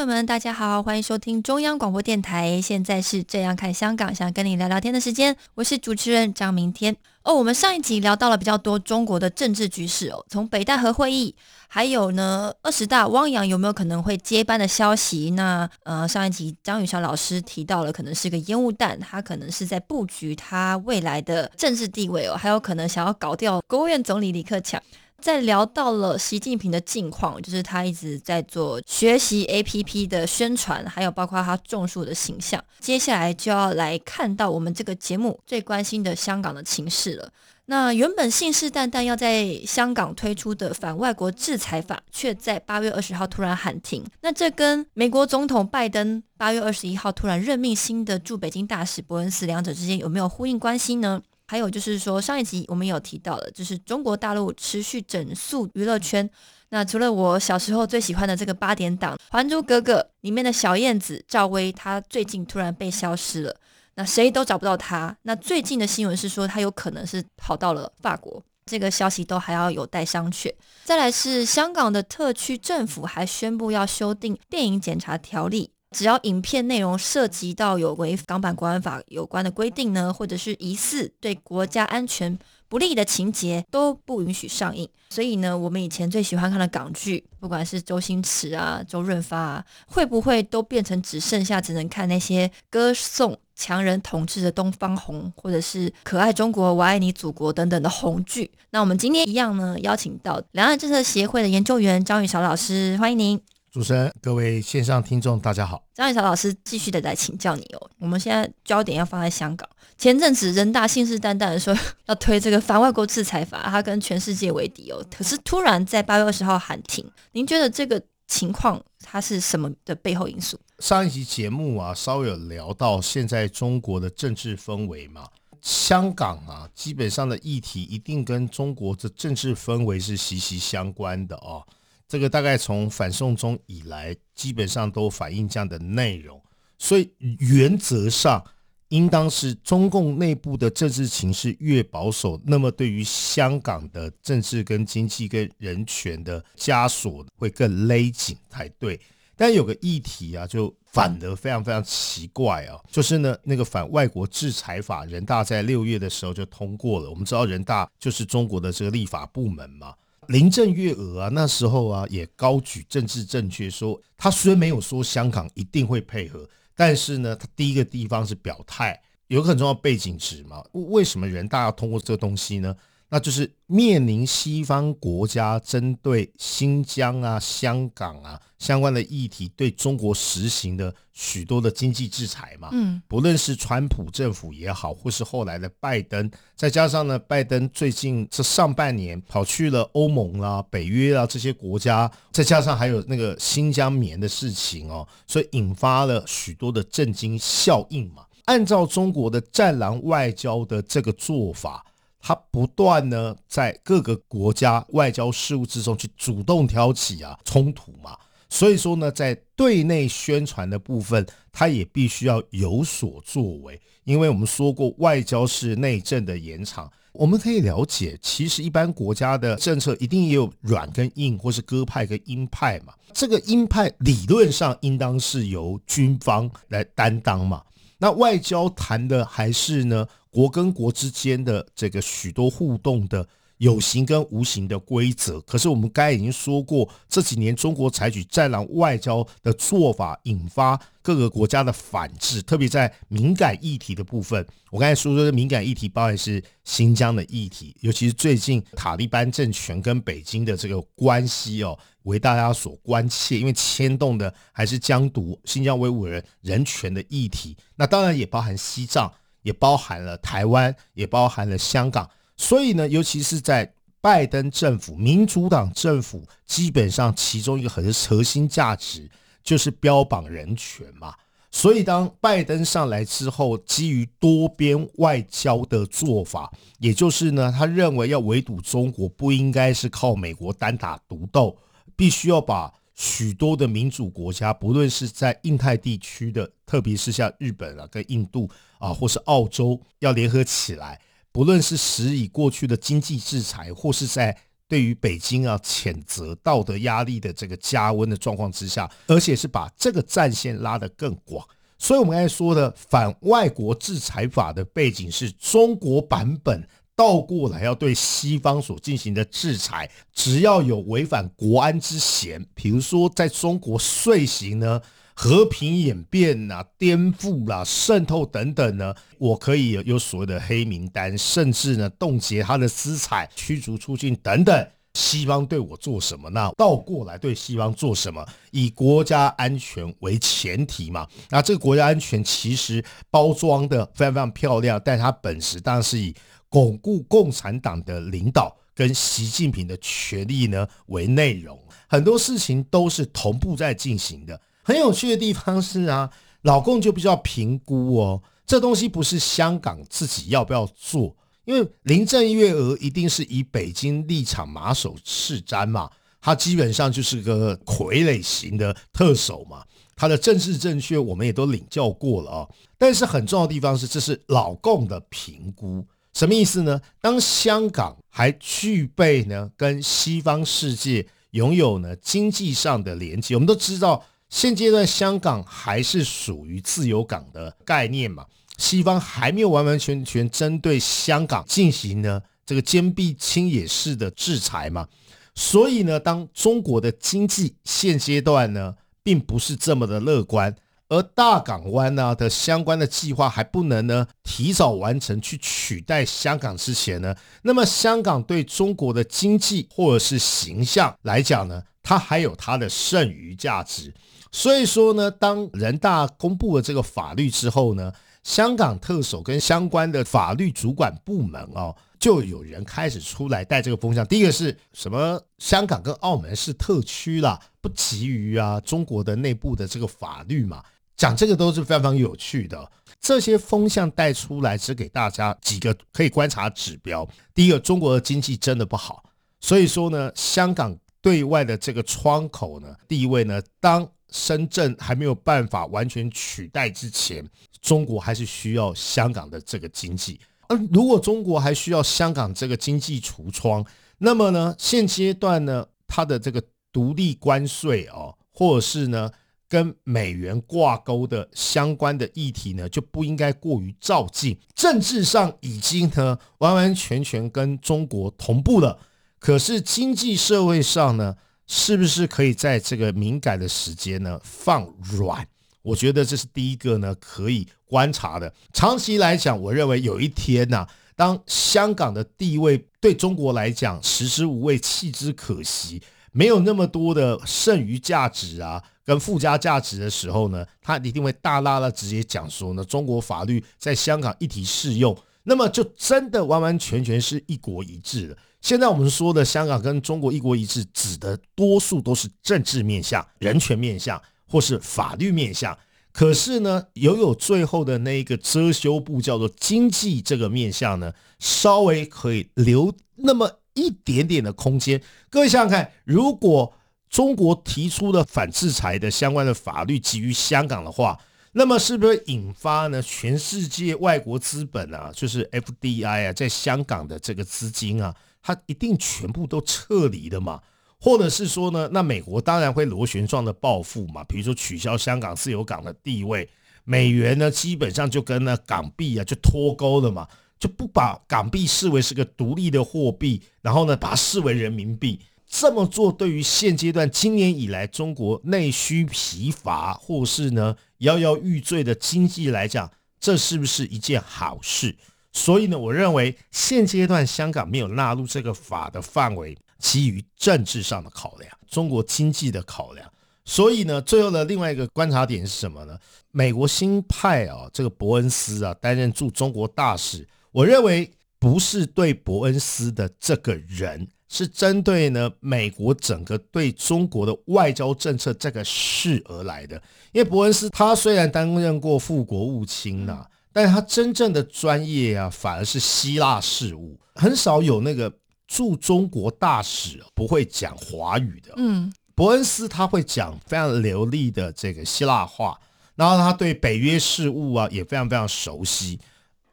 朋友们，大家好，欢迎收听中央广播电台。现在是这样看香港，想跟你聊聊天的时间，我是主持人张明天。哦，我们上一集聊到了比较多中国的政治局势哦，从北戴河会议，还有呢二十大汪洋有没有可能会接班的消息？那呃上一集张雨霞老师提到了，可能是个烟雾弹，他可能是在布局他未来的政治地位哦，还有可能想要搞掉国务院总理李克强。在聊到了习近平的近况，就是他一直在做学习 APP 的宣传，还有包括他种树的形象。接下来就要来看到我们这个节目最关心的香港的情势了。那原本信誓旦旦要在香港推出的反外国制裁法，却在八月二十号突然喊停。那这跟美国总统拜登八月二十一号突然任命新的驻北京大使伯恩斯两者之间有没有呼应关系呢？还有就是说，上一集我们有提到的，就是中国大陆持续整肃娱乐圈。那除了我小时候最喜欢的这个八点档《还珠格格》里面的小燕子赵薇，她最近突然被消失了，那谁都找不到她。那最近的新闻是说，她有可能是跑到了法国。这个消息都还要有待商榷。再来是香港的特区政府还宣布要修订电影检查条例，只要影片内容涉及到有违港版国安法有关的规定呢，或者是疑似对国家安全不利的情节，都不允许上映。所以呢，我们以前最喜欢看的港剧，不管是周星驰啊、周润发啊，会不会都变成只剩下只能看那些歌颂强人统治的东方红，或者是可爱中国、我爱你祖国等等的红剧？那我们今天一样呢，邀请到两岸政策协会的研究员张宇韶老师，欢迎您。主持人，各位线上听众，大家好。张宇韶老师继续的来请教你哦。我们现在焦点要放在香港。前阵子人大信誓旦旦的说要推这个反外国制裁法，他跟全世界为敌哦。可是突然在八月二十号喊停，您觉得这个情况它是什么的背后因素？上一集节目啊，稍微有聊到现在中国的政治氛围嘛。香港啊，基本上的议题一定跟中国的政治氛围是息息相关的哦。这个大概从反送中以来，基本上都反映这样的内容，所以原则上应当是中共内部的政治情势越保守，那么对于香港的政治跟经济跟人权的枷锁会更勒紧才对。但有个议题啊，就反得非常非常奇怪啊，就是呢那个反外国制裁法，人大在六月的时候就通过了。我们知道人大就是中国的这个立法部门嘛。林郑月娥啊，那时候啊也高举政治正确，说他虽然没有说香港一定会配合，但是呢，他第一个地方是表态，有个很重要背景值嘛。为什么人大要通过这个东西呢？那就是面临西方国家针对新疆啊、香港啊相关的议题，对中国实行的许多的经济制裁嘛。嗯，不论是川普政府也好，或是后来的拜登，再加上呢，拜登最近这上半年跑去了欧盟啦、北约啊这些国家，再加上还有那个新疆棉的事情哦，所以引发了许多的震惊效应嘛。按照中国的战狼外交的这个做法。他不断呢，在各个国家外交事务之中去主动挑起啊冲突嘛，所以说呢，在对内宣传的部分，他也必须要有所作为，因为我们说过，外交是内政的延长。我们可以了解，其实一般国家的政策一定也有软跟硬，或是鸽派跟鹰派嘛。这个鹰派理论上应当是由军方来担当嘛。那外交谈的还是呢？国跟国之间的这个许多互动的有形跟无形的规则。可是我们刚已经说过，这几年中国采取战狼外交的做法，引发各个国家的反制，特别在敏感议题的部分。我刚才说说的敏感议题，包含是新疆的议题，尤其是最近塔利班政权跟北京的这个关系哦，为大家所关切，因为牵动的还是疆独、新疆维吾尔人人权的议题。那当然也包含西藏，也包含了台湾，也包含了香港。所以呢，尤其是在拜登政府、民主党政府，基本上其中一个很核心价值就是标榜人权嘛。所以当拜登上来之后，基于多边外交的做法，也就是呢，他认为要围堵中国，不应该是靠美国单打独斗，必须要把许多的民主国家，不论是在印太地区的，特别是像日本啊、跟印度啊，或是澳洲，要联合起来。不论是施以过去的经济制裁，或是在对于北京啊谴责道德压力的这个加温的状况之下，而且是把这个战线拉得更广。所以，我们刚才说的反外国制裁法的背景是中国版本倒过来要对西方所进行的制裁，只要有违反国安之嫌，比如说在中国遂行呢。和平演变呐，颠覆啦，渗透等等呢，我可以有有所谓的黑名单，甚至呢冻结他的资产、驱逐出境等等。西方对我做什么？那倒过来对西方做什么？以国家安全为前提嘛。那这个国家安全其实包装的非常非常漂亮，但它本质当然是以巩固共产党的领导跟习近平的权力呢为内容。很多事情都是同步在进行的。很有趣的地方是啊，老共就比较评估哦，这东西不是香港自己要不要做，因为林郑月娥一定是以北京立场马首是瞻嘛，他基本上就是个傀儡型的特首嘛，他的政治正确我们也都领教过了啊。但是很重要的地方是，这是老共的评估，什么意思呢？当香港还具备呢跟西方世界拥有呢经济上的连接，我们都知道。现阶段香港还是属于自由港的概念嘛？西方还没有完完全全针对香港进行呢这个坚壁清野式的制裁嘛？所以呢，当中国的经济现阶段呢并不是这么的乐观，而大港湾呢的相关的计划还不能呢提早完成去取代香港之前呢，那么香港对中国的经济或者是形象来讲呢，它还有它的剩余价值。所以说呢，当人大公布了这个法律之后呢，香港特首跟相关的法律主管部门哦，就有人开始出来带这个风向。第一个是什么？香港跟澳门是特区啦，不急于啊中国的内部的这个法律嘛。讲这个都是非常有趣的。这些风向带出来，只给大家几个可以观察指标。第一个，中国的经济真的不好，所以说呢，香港对外的这个窗口呢，地位呢，当深圳还没有办法完全取代之前，中国还是需要香港的这个经济。而如果中国还需要香港这个经济橱窗，那么呢，现阶段呢，它的这个独立关税哦，或者是呢跟美元挂钩的相关的议题呢，就不应该过于照进。政治上已经呢完完全全跟中国同步了，可是经济社会上呢？是不是可以在这个敏感的时间呢放软？我觉得这是第一个呢可以观察的。长期来讲，我认为有一天呢，当香港的地位对中国来讲食之无味、弃之可惜，没有那么多的剩余价值啊跟附加价值的时候呢，他一定会大拉的直接讲说呢，中国法律在香港一体适用，那么就真的完完全全是一国一制了。现在我们说的香港跟中国一国一制，指的多数都是政治面向、人权面向或是法律面向。可是呢，拥有最后的那一个遮羞布，叫做经济这个面向呢，稍微可以留那么一点点的空间。各位想想看，如果中国提出了反制裁的相关的法律给予香港的话，那么是不是引发呢全世界外国资本啊，就是 FDI 啊，在香港的这个资金啊？它一定全部都撤离的嘛？或者是说呢？那美国当然会螺旋状的报复嘛？比如说取消香港自由港的地位，美元呢基本上就跟那港币啊就脱钩了嘛？就不把港币视为是个独立的货币，然后呢，把它视为人民币。这么做对于现阶段今年以来中国内需疲乏或是呢摇摇欲坠的经济来讲，这是不是一件好事？所以呢，我认为现阶段香港没有纳入这个法的范围，基于政治上的考量，中国经济的考量。所以呢，最后的另外一个观察点是什么呢？美国新派啊，这个伯恩斯啊担任驻中国大使，我认为不是对伯恩斯的这个人。是针对呢美国整个对中国的外交政策这个事而来的，因为伯恩斯他虽然担任过副国务卿呐，但是他真正的专业啊反而是希腊事务，很少有那个驻中国大使不会讲华语的。嗯，伯恩斯他会讲非常流利的这个希腊话，然后他对北约事务啊也非常非常熟悉，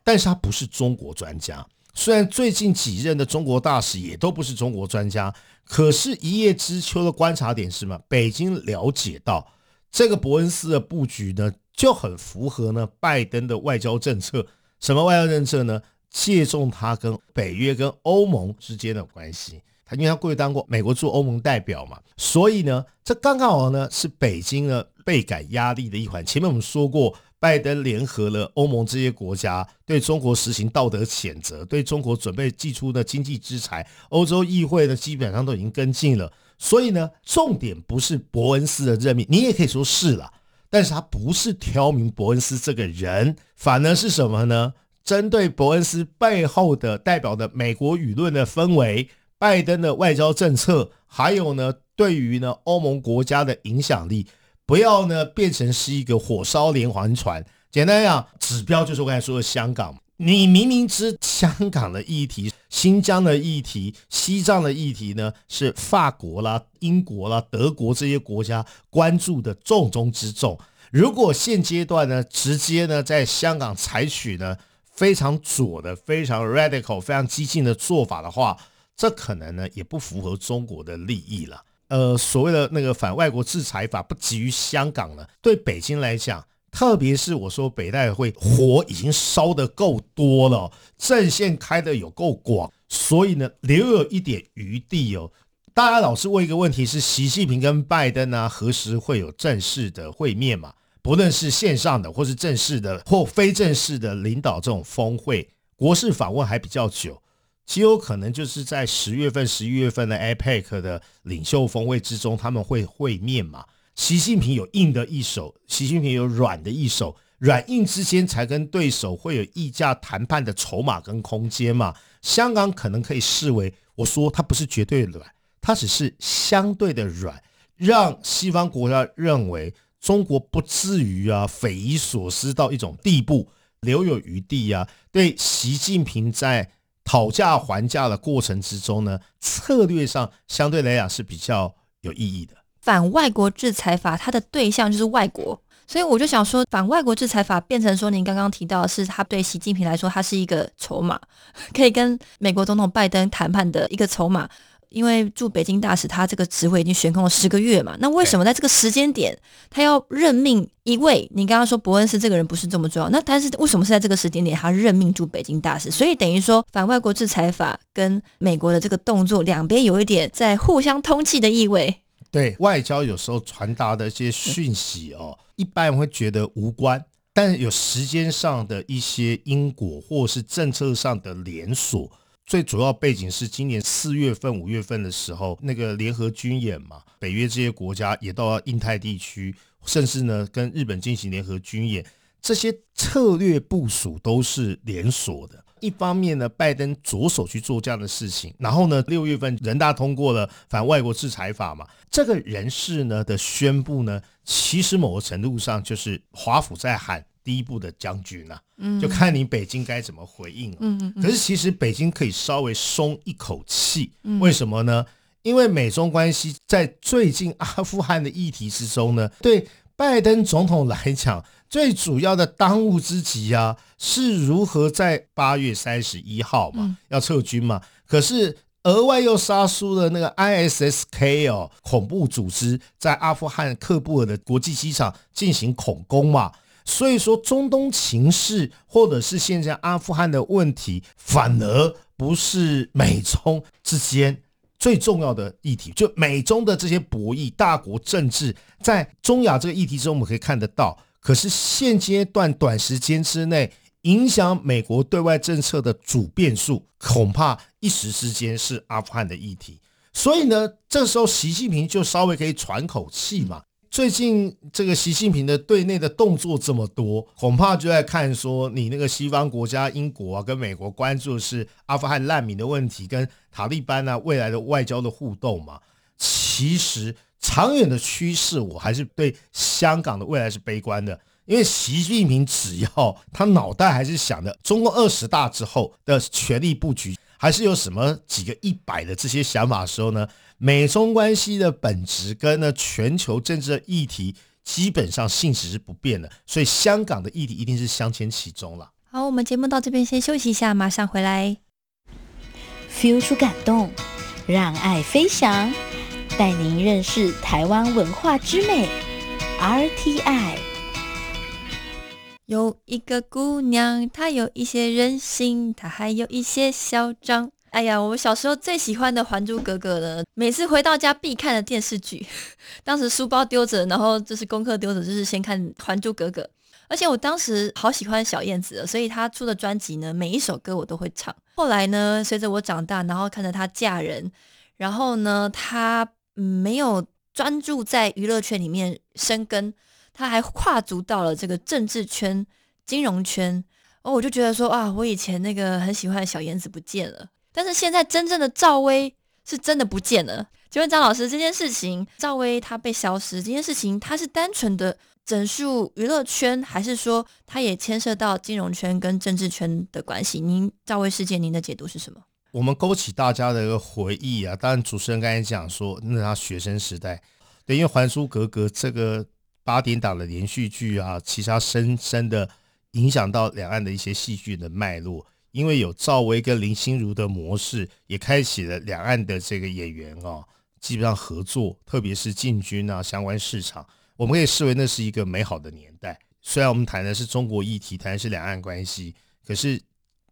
但是他不是中国专家。虽然最近几任的中国大使也都不是中国专家，可是，一叶知秋的观察点是什么？北京了解到这个伯恩斯的布局呢，就很符合呢拜登的外交政策。什么外交政策呢？借重他跟北约、跟欧盟之间的关系。他因为他过去当过美国驻欧盟代表嘛，所以呢，这刚刚好呢是北京呢倍感压力的一环。前面我们说过。拜登联合了欧盟这些国家，对中国实行道德谴责，对中国准备寄出的经济制裁。欧洲议会呢，基本上都已经跟进了。所以呢，重点不是伯恩斯的任命，你也可以说是了，但是他不是挑明伯恩斯这个人，反而是什么呢？针对伯恩斯背后的代表的美国舆论的氛围，拜登的外交政策，还有呢，对于呢欧盟国家的影响力。不要呢变成是一个火烧连环船。简单讲，指标就是我刚才说的香港。你明明知香港的议题、新疆的议题、西藏的议题呢，是法国啦、英国啦、德国这些国家关注的重中之重。如果现阶段呢，直接呢在香港采取呢非常左的、非常 radical、非常激进的做法的话，这可能呢也不符合中国的利益了。呃，所谓的那个反外国制裁法不急于香港了，对北京来讲，特别是我说北戴会火已经烧得够多了，阵线开的有够广，所以呢，留有一点余地哦。大家老是问一个问题：是习近平跟拜登啊，何时会有正式的会面嘛？不论是线上的，或是正式的，或非正式的领导这种峰会，国事访问还比较久。极有可能就是在十月份、十一月份的 APEC 的领袖峰会之中，他们会会面嘛？习近平有硬的一手，习近平有软的一手，软硬之间才跟对手会有议价谈判的筹码跟空间嘛？香港可能可以视为，我说它不是绝对软，它只是相对的软，让西方国家认为中国不至于啊匪夷所思到一种地步，留有余地啊。对习近平在。讨价还价的过程之中呢，策略上相对来讲是比较有意义的。反外国制裁法，它的对象就是外国，所以我就想说，反外国制裁法变成说，您刚刚提到的是，它对习近平来说，它是一个筹码，可以跟美国总统拜登谈判的一个筹码。因为驻北京大使他这个职位已经悬空了十个月嘛，那为什么在这个时间点他要任命一位？你刚刚说伯恩斯这个人不是这么重要，那但是为什么是在这个时间点他任命驻北京大使？所以等于说反外国制裁法跟美国的这个动作两边有一点在互相通气的意味。对外交有时候传达的一些讯息哦，一般人会觉得无关，但有时间上的一些因果或是政策上的连锁。最主要背景是今年四月份、五月份的时候，那个联合军演嘛，北约这些国家也到印太地区，甚至呢跟日本进行联合军演，这些策略部署都是连锁的。一方面呢，拜登着手去做这样的事情，然后呢，六月份人大通过了反外国制裁法嘛，这个人事呢的宣布呢，其实某个程度上就是华府在喊。第一步的将军呐，就看你北京该怎么回应了。嗯嗯。可是其实北京可以稍微松一口气，为什么呢？因为美中关系在最近阿富汗的议题之中呢，对拜登总统来讲，最主要的当务之急啊，是如何在八月三十一号嘛要撤军嘛。可是额外又杀出了那个 ISSK 哦，恐怖组织在阿富汗喀布尔的国际机场进行恐攻嘛。所以说，中东情势或者是现在阿富汗的问题，反而不是美中之间最重要的议题。就美中的这些博弈、大国政治，在中亚这个议题中，我们可以看得到。可是现阶段短时间之内，影响美国对外政策的主变数，恐怕一时之间是阿富汗的议题。所以呢，这时候习近平就稍微可以喘口气嘛。最近这个习近平的对内的动作这么多，恐怕就在看说你那个西方国家英国啊跟美国关注的是阿富汗难民的问题，跟塔利班啊未来的外交的互动嘛。其实长远的趋势，我还是对香港的未来是悲观的，因为习近平只要他脑袋还是想的中共二十大之后的权力布局，还是有什么几个一百的这些想法的时候呢？美中关系的本质跟呢全球政治的议题基本上性质是不变的，所以香港的议题一定是镶嵌其中了。好，我们节目到这边先休息一下，马上回来。feel 出感动，让爱飞翔，带您认识台湾文化之美。RTI 有一个姑娘，她有一些任性，她还有一些嚣张。哎呀，我小时候最喜欢的《还珠格格》呢，每次回到家必看的电视剧。当时书包丢着，然后就是功课丢着，就是先看《还珠格格》。而且我当时好喜欢小燕子，所以她出的专辑呢，每一首歌我都会唱。后来呢，随着我长大，然后看着她嫁人，然后呢，她没有专注在娱乐圈里面生根，他还跨足到了这个政治圈、金融圈。哦，我就觉得说啊，我以前那个很喜欢的小燕子不见了。但是现在真正的赵薇是真的不见了。请问张老师，这件事情赵薇她被消失这件事情，她是单纯的整数娱乐圈，还是说它也牵涉到金融圈跟政治圈的关系？您赵薇事件，您的解读是什么？我们勾起大家的一个回忆啊。当然，主持人刚才讲说，那他学生时代，对，因为《还珠格格》这个八点档的连续剧啊，其实它深深的影响到两岸的一些戏剧的脉络。因为有赵薇跟林心如的模式，也开启了两岸的这个演员哦，基本上合作，特别是进军啊相关市场，我们可以视为那是一个美好的年代。虽然我们谈的是中国议题，谈的是两岸关系，可是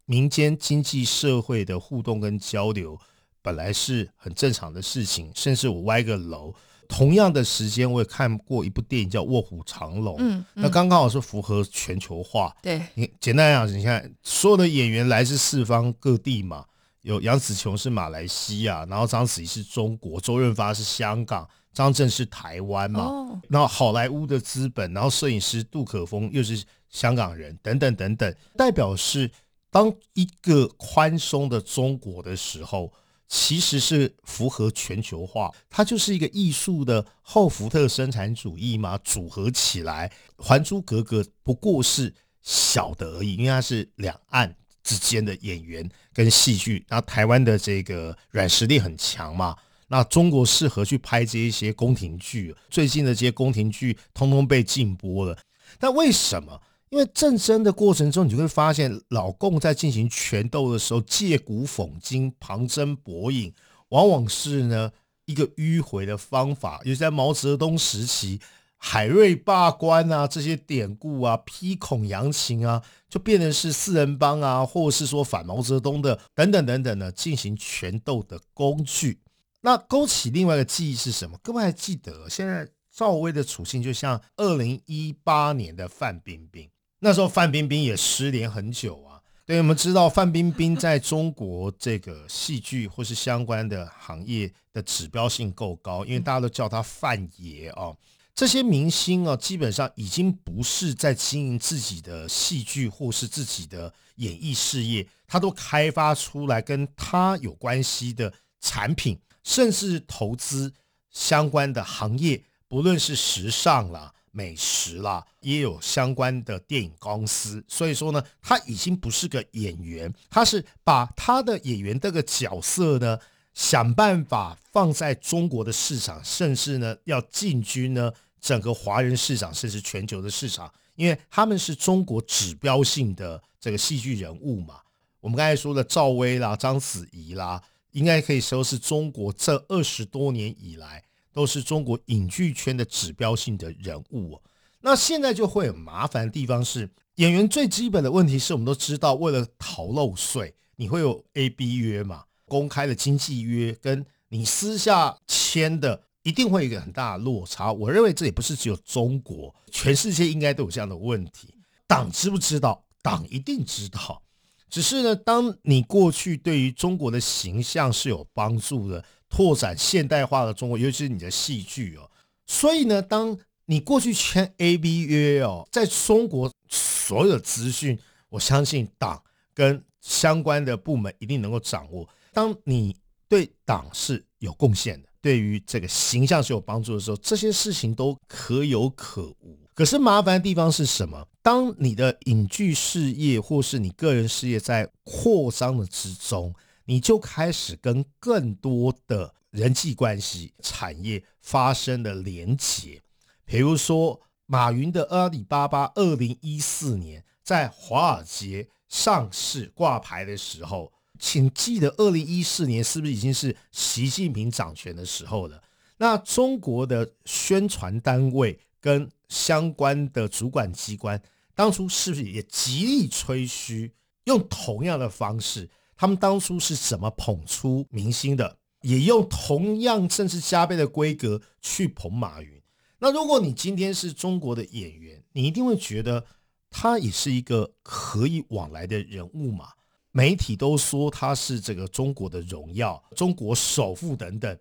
民间经济社会的互动跟交流本来是很正常的事情，甚至我歪个楼。同样的时间，我也看过一部电影叫《卧虎藏龙》，嗯，那刚刚好是符合全球化。对，你简单讲，你看所有的演员来自四方各地嘛，有杨紫琼是马来西亚，然后章子怡是中国，周润发是香港，张震是台湾嘛，然后好莱坞的资本，然后摄影师杜可风又是香港人，等等等等，代表是当一个宽松的中国的时候。其实是符合全球化，它就是一个艺术的后福特生产主义嘛，组合起来，《还珠格格》不过是小的而已，因为它是两岸之间的演员跟戏剧，然后台湾的这个软实力很强嘛，那中国适合去拍这一些宫廷剧，最近的这些宫廷剧通通被禁播了，但为什么？因为战争的过程中，你就会发现老共在进行权斗的时候，借古讽今、旁征博引，往往是呢一个迂回的方法。尤其在毛泽东时期，海瑞罢官啊，这些典故啊，批孔扬情啊，就变成是四人帮啊，或者是说反毛泽东的等等等等的进行权斗的工具。那勾起另外一个记忆是什么？各位还记得现在赵薇的处境，就像二零一八年的范冰冰。那时候范冰冰也失联很久啊。对，我们知道范冰冰在中国这个戏剧或是相关的行业的指标性够高，因为大家都叫她范爷啊。这些明星啊，基本上已经不是在经营自己的戏剧或是自己的演艺事业，他都开发出来跟他有关系的产品，甚至投资相关的行业，不论是时尚啦。美食啦，也有相关的电影公司，所以说呢，他已经不是个演员，他是把他的演员这个角色呢，想办法放在中国的市场，甚至呢要进军呢整个华人市场，甚至全球的市场，因为他们是中国指标性的这个戏剧人物嘛。我们刚才说的赵薇啦、章子怡啦，应该可以说是中国这二十多年以来。都是中国影剧圈的指标性的人物哦，那现在就会很麻烦的地方是，演员最基本的问题是我们都知道，为了逃漏税，你会有 A B 约嘛？公开的经纪约跟你私下签的，一定会有一个很大的落差。我认为这也不是只有中国，全世界应该都有这样的问题。党知不知道？党一定知道。只是呢，当你过去对于中国的形象是有帮助的，拓展现代化的中国，尤其是你的戏剧哦。所以呢，当你过去签 A B 约哦，在中国所有的资讯，我相信党跟相关的部门一定能够掌握。当你对党是有贡献的，对于这个形象是有帮助的时候，这些事情都可有可无。可是麻烦的地方是什么？当你的影剧事业或是你个人事业在扩张的之中，你就开始跟更多的人际关系、产业发生了连结。比如说，马云的阿里巴巴，二零一四年在华尔街上市挂牌的时候。请记得，二零一四年是不是已经是习近平掌权的时候了？那中国的宣传单位跟相关的主管机关，当初是不是也极力吹嘘，用同样的方式？他们当初是怎么捧出明星的？也用同样甚至加倍的规格去捧马云。那如果你今天是中国的演员，你一定会觉得他也是一个可以往来的人物嘛？媒体都说他是这个中国的荣耀、中国首富等等，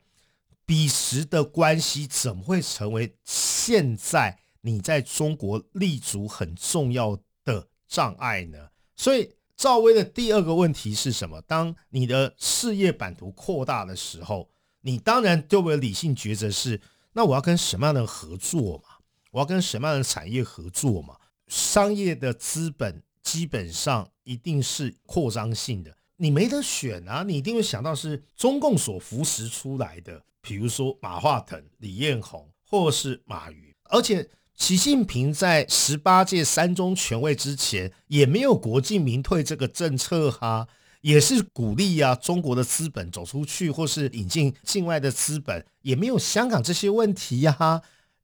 彼时的关系怎么会成为现在你在中国立足很重要的障碍呢？所以赵薇的第二个问题是什么？当你的事业版图扩大的时候，你当然就会理性抉择是：那我要跟什么样的合作嘛？我要跟什么样的产业合作嘛？商业的资本。基本上一定是扩张性的，你没得选啊！你一定会想到是中共所扶持出来的，比如说马化腾、李彦宏，或是马云。而且习近平在十八届三中全会之前也没有国进民退这个政策哈，也是鼓励啊中国的资本走出去，或是引进境外的资本，也没有香港这些问题呀。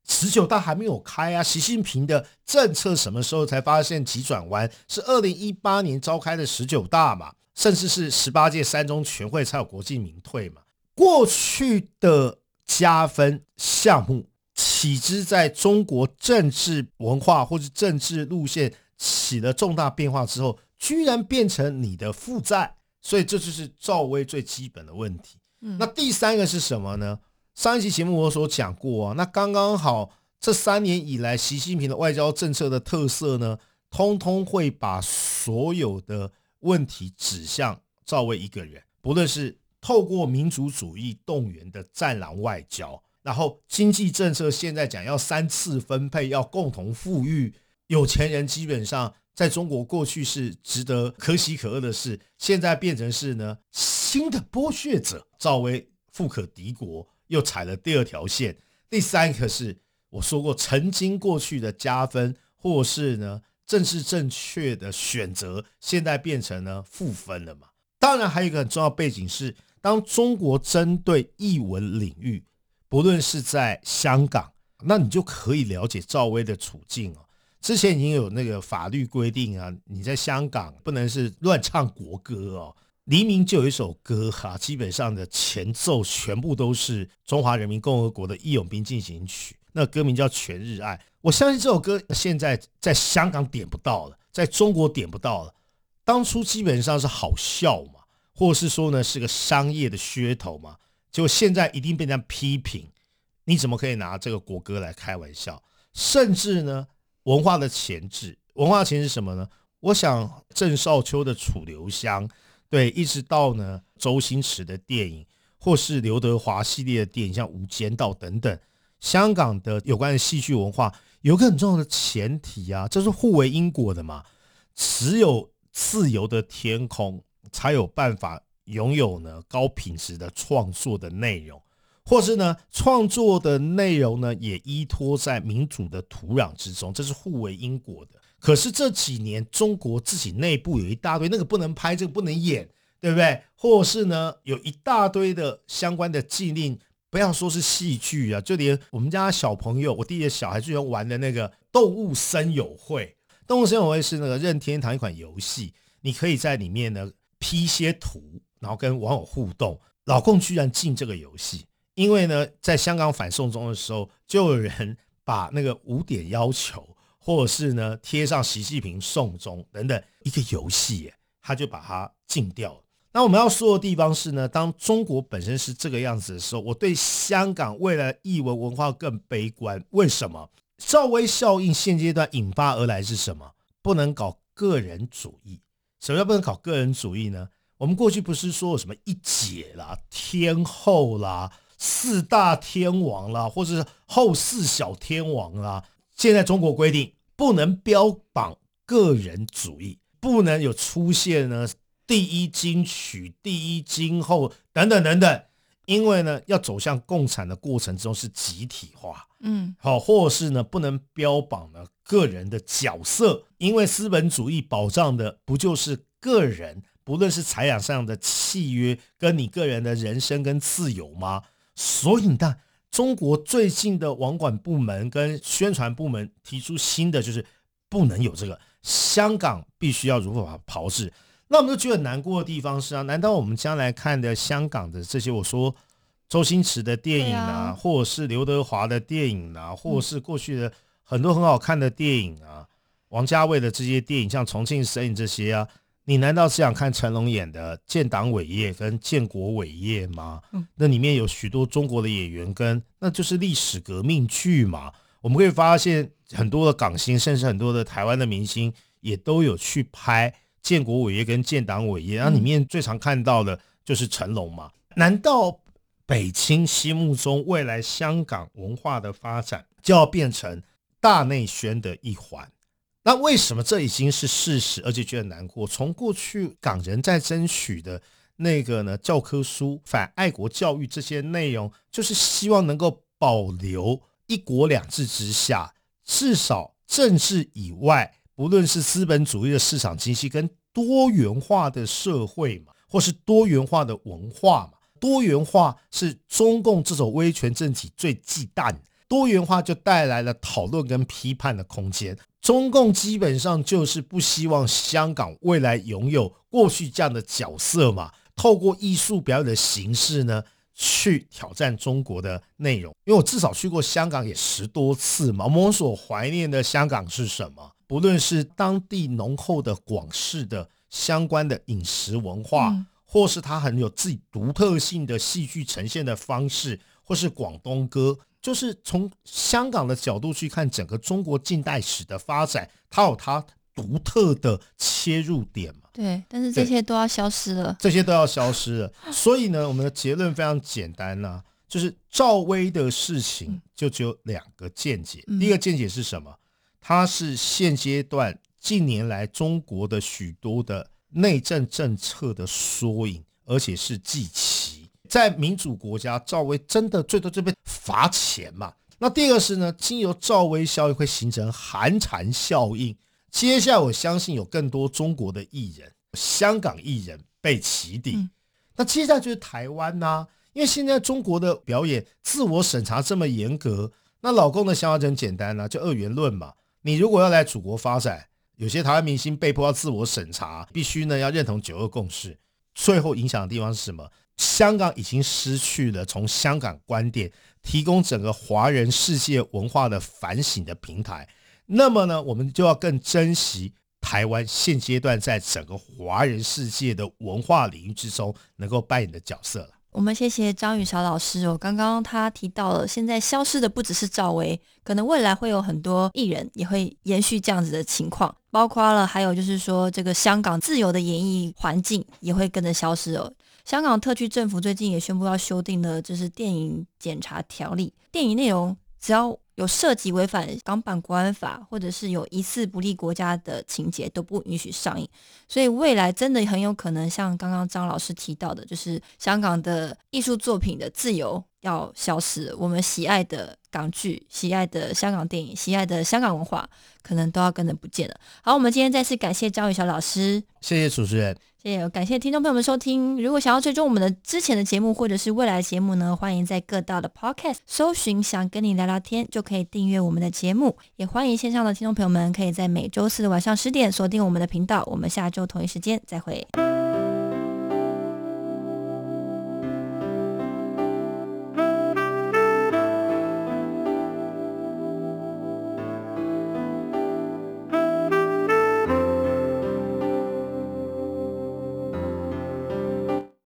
十九大还没有开啊！习近平的政策什么时候才发现急转弯？是二零一八年召开的十九大嘛？甚至是十八届三中全会才有国进民退嘛？过去的加分项目，岂知在中国政治文化或者政治路线起了重大变化之后，居然变成你的负债？所以这就是赵薇最基本的问题。那第三个是什么呢？上一期节目我所讲过啊，那刚刚好，这三年以来，习近平的外交政策的特色呢，通通会把所有的问题指向赵薇一个人。不论是透过民族主义动员的战狼外交，然后经济政策现在讲要三次分配，要共同富裕，有钱人基本上在中国过去是值得可喜可贺的事，现在变成是呢新的剥削者，赵薇富可敌国。又踩了第二条线，第三个是我说过，曾经过去的加分，或是呢正是正确的选择，现在变成了负分了嘛？当然，还有一个很重要背景是，当中国针对译文领域，不论是在香港，那你就可以了解赵薇的处境哦。之前已经有那个法律规定啊，你在香港不能是乱唱国歌哦。黎明就有一首歌哈，基本上的前奏全部都是中华人民共和国的义勇兵进行曲，那歌名叫《全日爱》。我相信这首歌现在在香港点不到了，在中国点不到了。当初基本上是好笑嘛，或是说呢是个商业的噱头嘛，就现在一定被人家批评，你怎么可以拿这个国歌来开玩笑？甚至呢，文化的前置，文化前置什么呢？我想郑少秋的《楚留香》。对，一直到呢，周星驰的电影，或是刘德华系列的电影，像《无间道》等等，香港的有关的戏剧文化，有个很重要的前提啊，这是互为因果的嘛。只有自由的天空，才有办法拥有呢高品质的创作的内容，或是呢创作的内容呢也依托在民主的土壤之中，这是互为因果的。可是这几年，中国自己内部有一大堆那个不能拍，这个不能演，对不对？或是呢，有一大堆的相关的禁令，不要说是戏剧啊，就连我们家小朋友，我弟弟的小孩最喜欢玩的那个动物森友会。动物森友会是那个任天堂一款游戏，你可以在里面呢 P 些图，然后跟网友互动。老共居然进这个游戏，因为呢，在香港反送中的时候，就有人 把那个五点要求，或者是呢贴上习近平送中等等一个游戏，他就把它禁掉了。那我们要说的地方是呢，当中国本身是这个样子的时候，我对香港未来译文文化更悲观。为什么？赵薇效应现阶段引发而来是什么？不能搞个人主义。什么叫不能搞个人主义呢？我们过去不是说什么一姐啦、天后啦、四大天王啦，或者是后四小天王啦？现在中国规定不能标榜个人主义，不能有出现呢第一金曲、第一金后等等等等，因为呢要走向共产的过程中是集体化，嗯，好，或是呢不能标榜呢个人的角色，因为资本主义保障的不就是个人？不论是财产上的契约，跟你个人的人生跟自由吗？所以，你看，中国最近的网管部门跟宣传部门提出新的，就是不能有这个。香港必须要如何炮制？那我们就觉得难过的地方是啊，难道我们将来看的香港的这些，我说周星驰的电影啊，或者是刘德华的电影啊，或者是过去的很多很好看的电影啊，王家卫的这些电影，像《重庆森林》这些啊？你难道是想看成龙演的建党伟业跟建国伟业吗？嗯，那里面有许多中国的演员，跟那就是历史革命剧嘛。我们可以发现很多的港星，甚至很多的台湾的明星，也都有去拍建国伟业跟建党伟业。然后里面最常看到的就是成龙嘛。难道北清心目中未来香港文化的发展就要变成大内宣的一环？那为什么这已经是事实，而且觉得难过？从过去港人在争取的那个呢教科书、反爱国教育这些内容，就是希望能够保留一国两制之下，至少政治以外，不论是资本主义的市场经济跟多元化的社会嘛，或是多元化的文化嘛，多元化是中共这种威权政体最忌惮。多元化就带来了讨论跟批判的空间。中共基本上就是不希望香港未来拥有过去这样的角色嘛？透过艺术表演的形式呢，去挑战中国的内容。因为我至少去过香港也十多次嘛。我们所怀念的香港是什么？不论是当地浓厚的广式的相关的饮食文化，或是它很有自己独特性的戏剧呈现的方式，或是广东歌。就是从香港的角度去看整个中国近代史的发展，它有它独特的切入点嘛？对，但是这些都要消失了，这些都要消失了。所以呢，我们的结论非常简单呐，就是赵薇的事情就只有两个见解。第一个见解是什么？它是现阶段近年来中国的许多的内政政策的缩影，而且是祭旗。在民主国家，赵薇真的最多就被罚钱嘛？那第二个是呢，经由赵薇效应会形成寒蝉效应。接下来我相信有更多中国的艺人、香港艺人被起底。那接下来就是台湾呐，因为现在中国的表演自我审查这么严格，那老公的想法就很简单呐，就二元论嘛。你如果要来祖国发展，有些台湾明星被迫要自我审查，必须呢要认同九二共识。最后影响的地方是什么？香港已经失去了从香港观点提供整个华人世界文化的反省的平台，那么呢，我们就要更珍惜台湾现阶段在整个华人世界的文化领域之中能够扮演的角色了。我们谢谢张雨韶老师哦，刚刚他提到了，现在消失的不只是赵薇，可能未来会有很多艺人也会延续这样子的情况，包括了还有就是说这个香港自由的演艺环境也会跟着消失哦。香港特区政府最近也宣布要修订的，就是电影检查条例。电影内容只要有涉及违反港版国安法，或者是有疑似不利国家的情节，都不允许上映。所以未来真的很有可能像刚刚张老师提到的，就是香港的艺术作品的自由要消失了，我们喜爱的港剧、喜爱的香港电影、喜爱的香港文化，可能都要跟着不见了。好，我们今天再次感谢张宇晓老师，谢谢主持人，谢谢，感谢听众朋友们收听。如果想要追踪我们的之前的节目或者是未来的节目呢，欢迎在各大的 Podcast 搜寻“想跟你聊聊天”，就可以订阅我们的节目。也欢迎线上的听众朋友们，可以在每周四的晚上十点锁定我们的频道。我们下周同一时间再会。